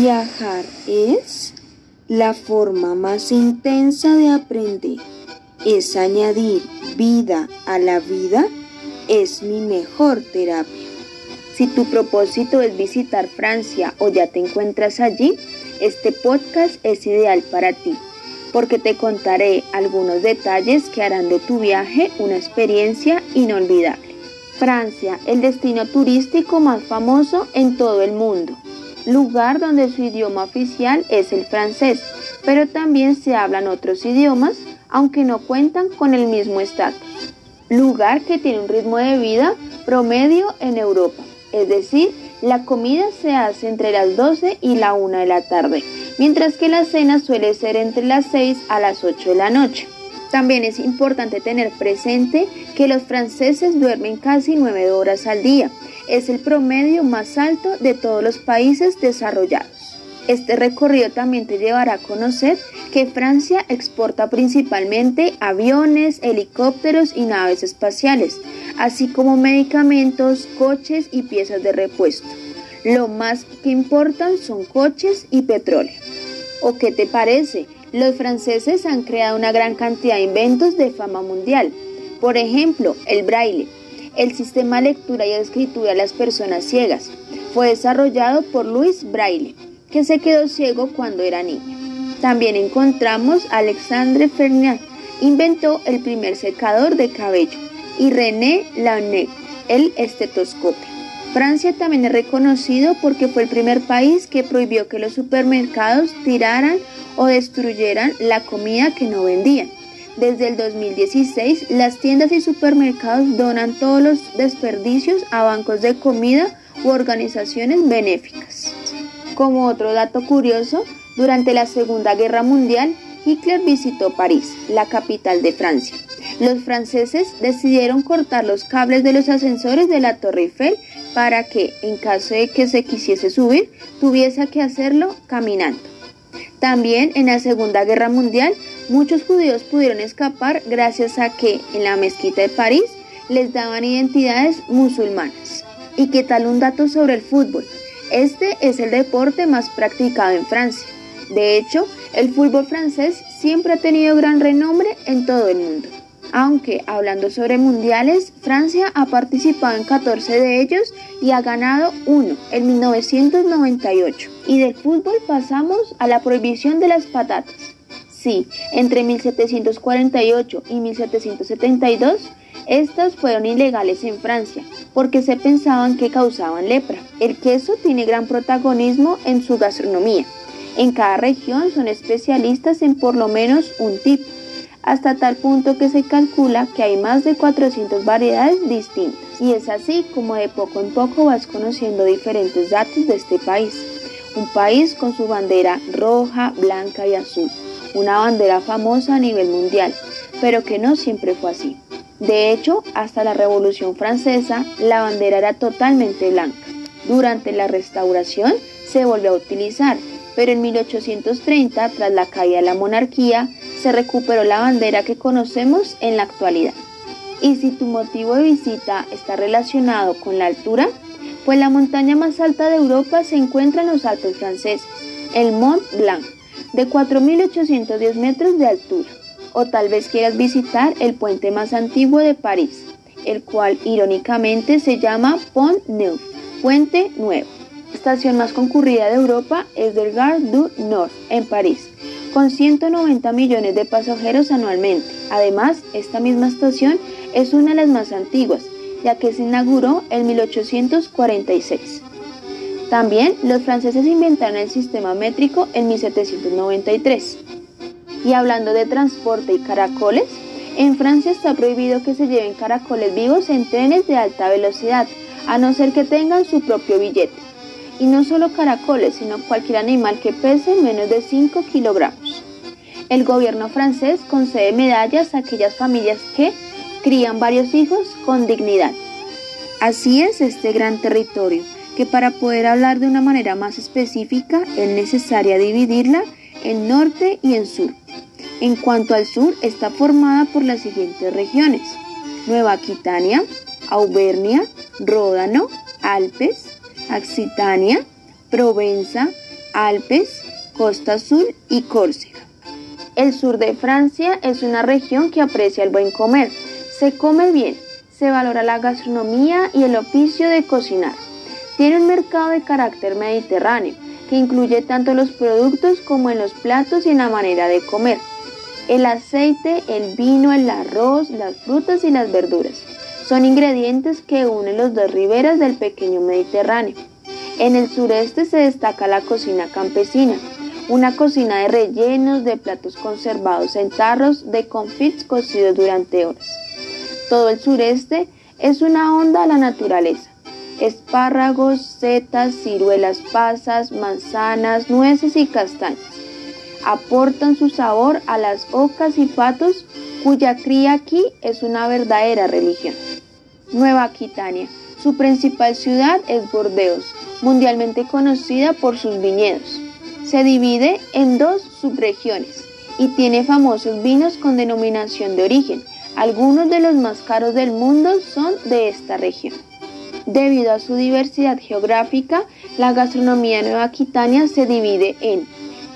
Viajar es la forma más intensa de aprender. Es añadir vida a la vida. Es mi mejor terapia. Si tu propósito es visitar Francia o ya te encuentras allí, este podcast es ideal para ti porque te contaré algunos detalles que harán de tu viaje una experiencia inolvidable. Francia, el destino turístico más famoso en todo el mundo, lugar donde su idioma oficial es el francés, pero también se hablan otros idiomas, aunque no cuentan con el mismo estatus. Lugar que tiene un ritmo de vida promedio en Europa, es decir, la comida se hace entre las 12 y la 1 de la tarde, mientras que la cena suele ser entre las 6 a las 8 de la noche. También es importante tener presente que los franceses duermen casi 9 horas al día. Es el promedio más alto de todos los países desarrollados. Este recorrido también te llevará a conocer que Francia exporta principalmente aviones, helicópteros y naves espaciales, así como medicamentos, coches y piezas de repuesto. Lo más que importan son coches y petróleo. ¿O qué te parece? Los franceses han creado una gran cantidad de inventos de fama mundial. Por ejemplo, el braille, el sistema de lectura y escritura de las personas ciegas. Fue desarrollado por Louis Braille, que se quedó ciego cuando era niño. También encontramos a Alexandre Fernand, inventó el primer secador de cabello, y René Launay, el estetoscopio. Francia también es reconocido porque fue el primer país que prohibió que los supermercados tiraran o destruyeran la comida que no vendían. Desde el 2016, las tiendas y supermercados donan todos los desperdicios a bancos de comida u organizaciones benéficas. Como otro dato curioso, durante la Segunda Guerra Mundial, Hitler visitó París, la capital de Francia. Los franceses decidieron cortar los cables de los ascensores de la Torre Eiffel para que, en caso de que se quisiese subir, tuviese que hacerlo caminando. También en la Segunda Guerra Mundial, muchos judíos pudieron escapar gracias a que en la mezquita de París les daban identidades musulmanas. ¿Y qué tal un dato sobre el fútbol? Este es el deporte más practicado en Francia. De hecho, el fútbol francés siempre ha tenido gran renombre en todo el mundo aunque hablando sobre mundiales, Francia ha participado en 14 de ellos y ha ganado uno en 1998. Y del fútbol pasamos a la prohibición de las patatas. Sí, entre 1748 y 1772, estas fueron ilegales en Francia porque se pensaban que causaban lepra. El queso tiene gran protagonismo en su gastronomía. En cada región son especialistas en por lo menos un tipo hasta tal punto que se calcula que hay más de 400 variedades distintas. Y es así como de poco en poco vas conociendo diferentes datos de este país. Un país con su bandera roja, blanca y azul. Una bandera famosa a nivel mundial, pero que no siempre fue así. De hecho, hasta la Revolución Francesa, la bandera era totalmente blanca. Durante la restauración se volvió a utilizar, pero en 1830, tras la caída de la monarquía, se recuperó la bandera que conocemos en la actualidad. Y si tu motivo de visita está relacionado con la altura, pues la montaña más alta de Europa se encuentra en los Alpes franceses, el Mont Blanc, de 4.810 metros de altura. O tal vez quieras visitar el puente más antiguo de París, el cual irónicamente se llama Pont Neuf, Puente Nuevo. La estación más concurrida de Europa es del Gare du Nord, en París, con 190 millones de pasajeros anualmente. Además, esta misma estación es una de las más antiguas, ya que se inauguró en 1846. También los franceses inventaron el sistema métrico en 1793. Y hablando de transporte y caracoles, en Francia está prohibido que se lleven caracoles vivos en trenes de alta velocidad, a no ser que tengan su propio billete y no solo caracoles, sino cualquier animal que pese menos de 5 kilogramos. El gobierno francés concede medallas a aquellas familias que crían varios hijos con dignidad. Así es este gran territorio, que para poder hablar de una manera más específica es necesaria dividirla en norte y en sur. En cuanto al sur, está formada por las siguientes regiones. Nueva Aquitania, Auvernia, Ródano, Alpes, Occitania, Provenza, Alpes, Costa Azul y Córcega. El sur de Francia es una región que aprecia el buen comer. Se come bien, se valora la gastronomía y el oficio de cocinar. Tiene un mercado de carácter mediterráneo que incluye tanto los productos como en los platos y en la manera de comer. El aceite, el vino, el arroz, las frutas y las verduras son ingredientes que unen los dos riberas del pequeño Mediterráneo. En el sureste se destaca la cocina campesina, una cocina de rellenos, de platos conservados en tarros, de confits cocidos durante horas. Todo el sureste es una onda a la naturaleza. Espárragos, setas, ciruelas pasas, manzanas, nueces y castañas. Aportan su sabor a las ocas y patos cuya cría aquí es una verdadera religión. Nueva Aquitania. Su principal ciudad es Bordeos, mundialmente conocida por sus viñedos. Se divide en dos subregiones y tiene famosos vinos con denominación de origen. Algunos de los más caros del mundo son de esta región. Debido a su diversidad geográfica, la gastronomía nueva aquitania se divide en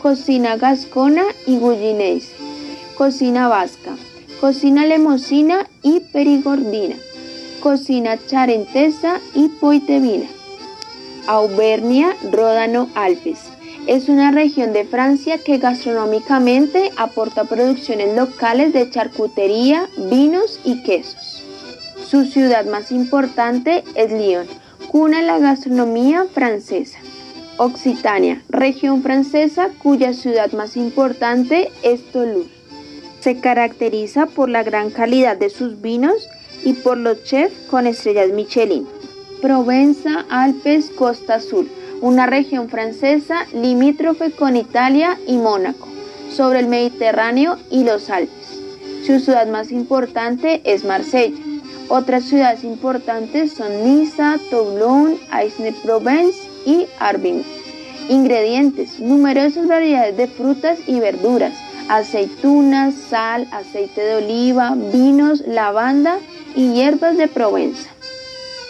cocina gascona y gullinense, cocina vasca, cocina lemosina y perigordina, cocina charentesa y poitevina, Auvernia, Ródano, Alpes es una región de Francia que gastronómicamente aporta producciones locales de charcutería, vinos y quesos. Su ciudad más importante es Lyon, cuna de la gastronomía francesa. Occitania, región francesa cuya ciudad más importante es Toulouse. Se caracteriza por la gran calidad de sus vinos y por los chefs con estrellas Michelin. Provenza, Alpes, Costa Azul una región francesa limítrofe con Italia y Mónaco, sobre el Mediterráneo y los Alpes. Su ciudad más importante es Marsella. Otras ciudades importantes son Niza, Toulon, Aix-en-Provence y Arbin. Ingredientes: numerosas variedades de frutas y verduras, aceitunas, sal, aceite de oliva, vinos, lavanda y hierbas de Provenza.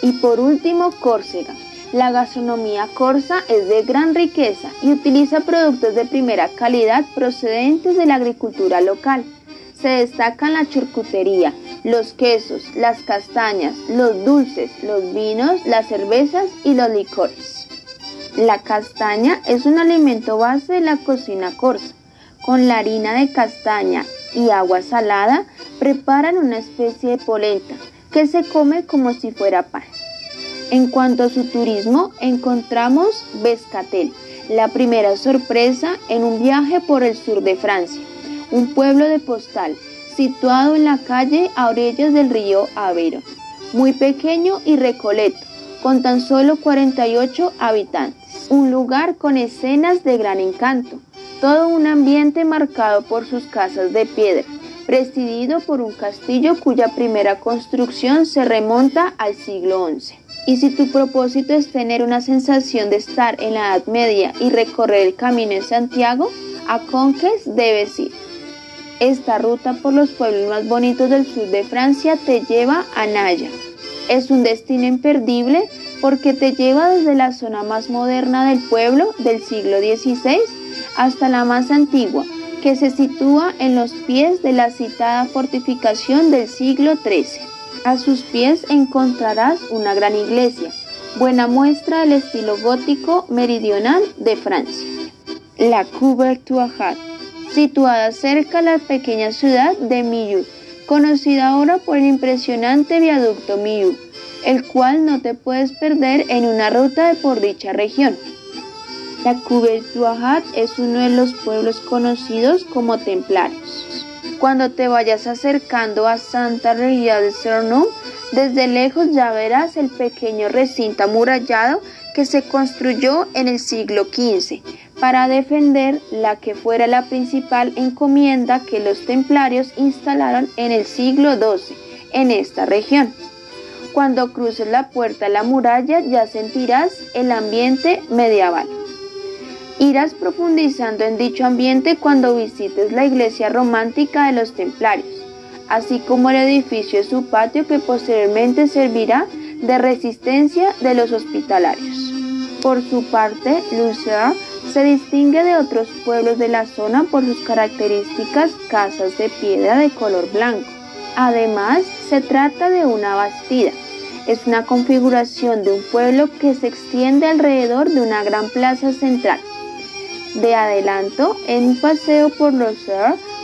Y por último, Córcega la gastronomía corsa es de gran riqueza y utiliza productos de primera calidad procedentes de la agricultura local. Se destacan la charcutería, los quesos, las castañas, los dulces, los vinos, las cervezas y los licores. La castaña es un alimento base de la cocina corsa. Con la harina de castaña y agua salada preparan una especie de polenta que se come como si fuera pan. En cuanto a su turismo, encontramos Bescatel, la primera sorpresa en un viaje por el sur de Francia, un pueblo de postal situado en la calle a orillas del río Avero, muy pequeño y recoleto, con tan solo 48 habitantes, un lugar con escenas de gran encanto, todo un ambiente marcado por sus casas de piedra, presidido por un castillo cuya primera construcción se remonta al siglo XI. Y si tu propósito es tener una sensación de estar en la Edad Media y recorrer el camino de Santiago, a Conques debes ir. Esta ruta por los pueblos más bonitos del sur de Francia te lleva a Naya. Es un destino imperdible porque te lleva desde la zona más moderna del pueblo del siglo XVI hasta la más antigua, que se sitúa en los pies de la citada fortificación del siglo XIII. A sus pies encontrarás una gran iglesia, buena muestra del estilo gótico meridional de Francia. La Couverture situada cerca de la pequeña ciudad de Millau, conocida ahora por el impresionante viaducto Millau, el cual no te puedes perder en una ruta por dicha región. Couverture es uno de los pueblos conocidos como templarios. Cuando te vayas acercando a Santa Regia de Cernum, desde lejos ya verás el pequeño recinto amurallado que se construyó en el siglo XV para defender la que fuera la principal encomienda que los templarios instalaron en el siglo XII en esta región. Cuando cruces la puerta de la muralla ya sentirás el ambiente medieval. Irás profundizando en dicho ambiente cuando visites la iglesia romántica de los templarios, así como el edificio de su patio que posteriormente servirá de resistencia de los hospitalarios. Por su parte, Lucer se distingue de otros pueblos de la zona por sus características casas de piedra de color blanco. Además, se trata de una bastida. Es una configuración de un pueblo que se extiende alrededor de una gran plaza central. De adelanto, en un paseo por los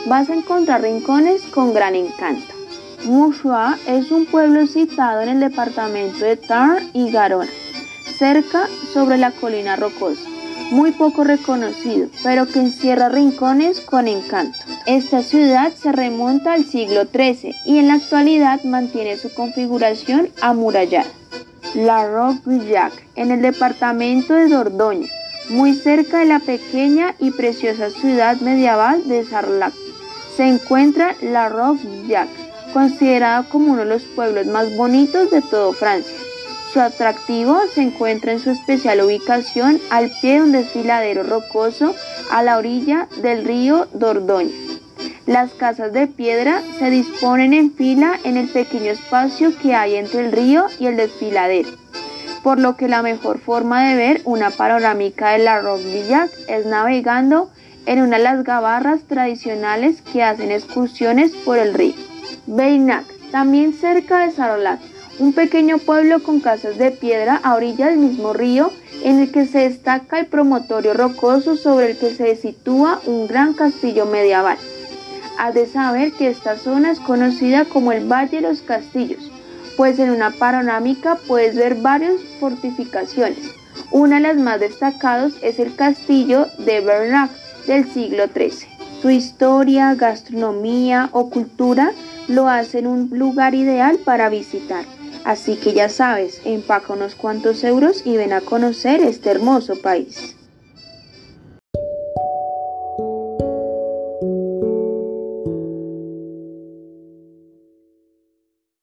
vas a encontrar rincones con gran encanto. Mouchois es un pueblo situado en el departamento de Tarn y Garona, cerca sobre la colina rocosa, muy poco reconocido, pero que encierra rincones con encanto. Esta ciudad se remonta al siglo XIII y en la actualidad mantiene su configuración amurallada. La Roque-Villac, en el departamento de Dordoña, muy cerca de la pequeña y preciosa ciudad medieval de Sarlat, se encuentra La Roque-Villac considerada como uno de los pueblos más bonitos de todo Francia. Su atractivo se encuentra en su especial ubicación al pie de un desfiladero rocoso a la orilla del río Dordoña. Las casas de piedra se disponen en fila en el pequeño espacio que hay entre el río y el desfiladero, por lo que la mejor forma de ver una panorámica de la Roque-Villac es navegando en una de las gabarras tradicionales que hacen excursiones por el río. Beinac, también cerca de Sarolat, un pequeño pueblo con casas de piedra a orilla del mismo río en el que se destaca el promontorio rocoso sobre el que se sitúa un gran castillo medieval. Has de saber que esta zona es conocida como el Valle de los Castillos, pues en una panorámica puedes ver varias fortificaciones. Una de las más destacadas es el castillo de Bernac del siglo XIII. Su historia, gastronomía o cultura lo hacen un lugar ideal para visitar. Así que ya sabes, empaca unos cuantos euros y ven a conocer este hermoso país.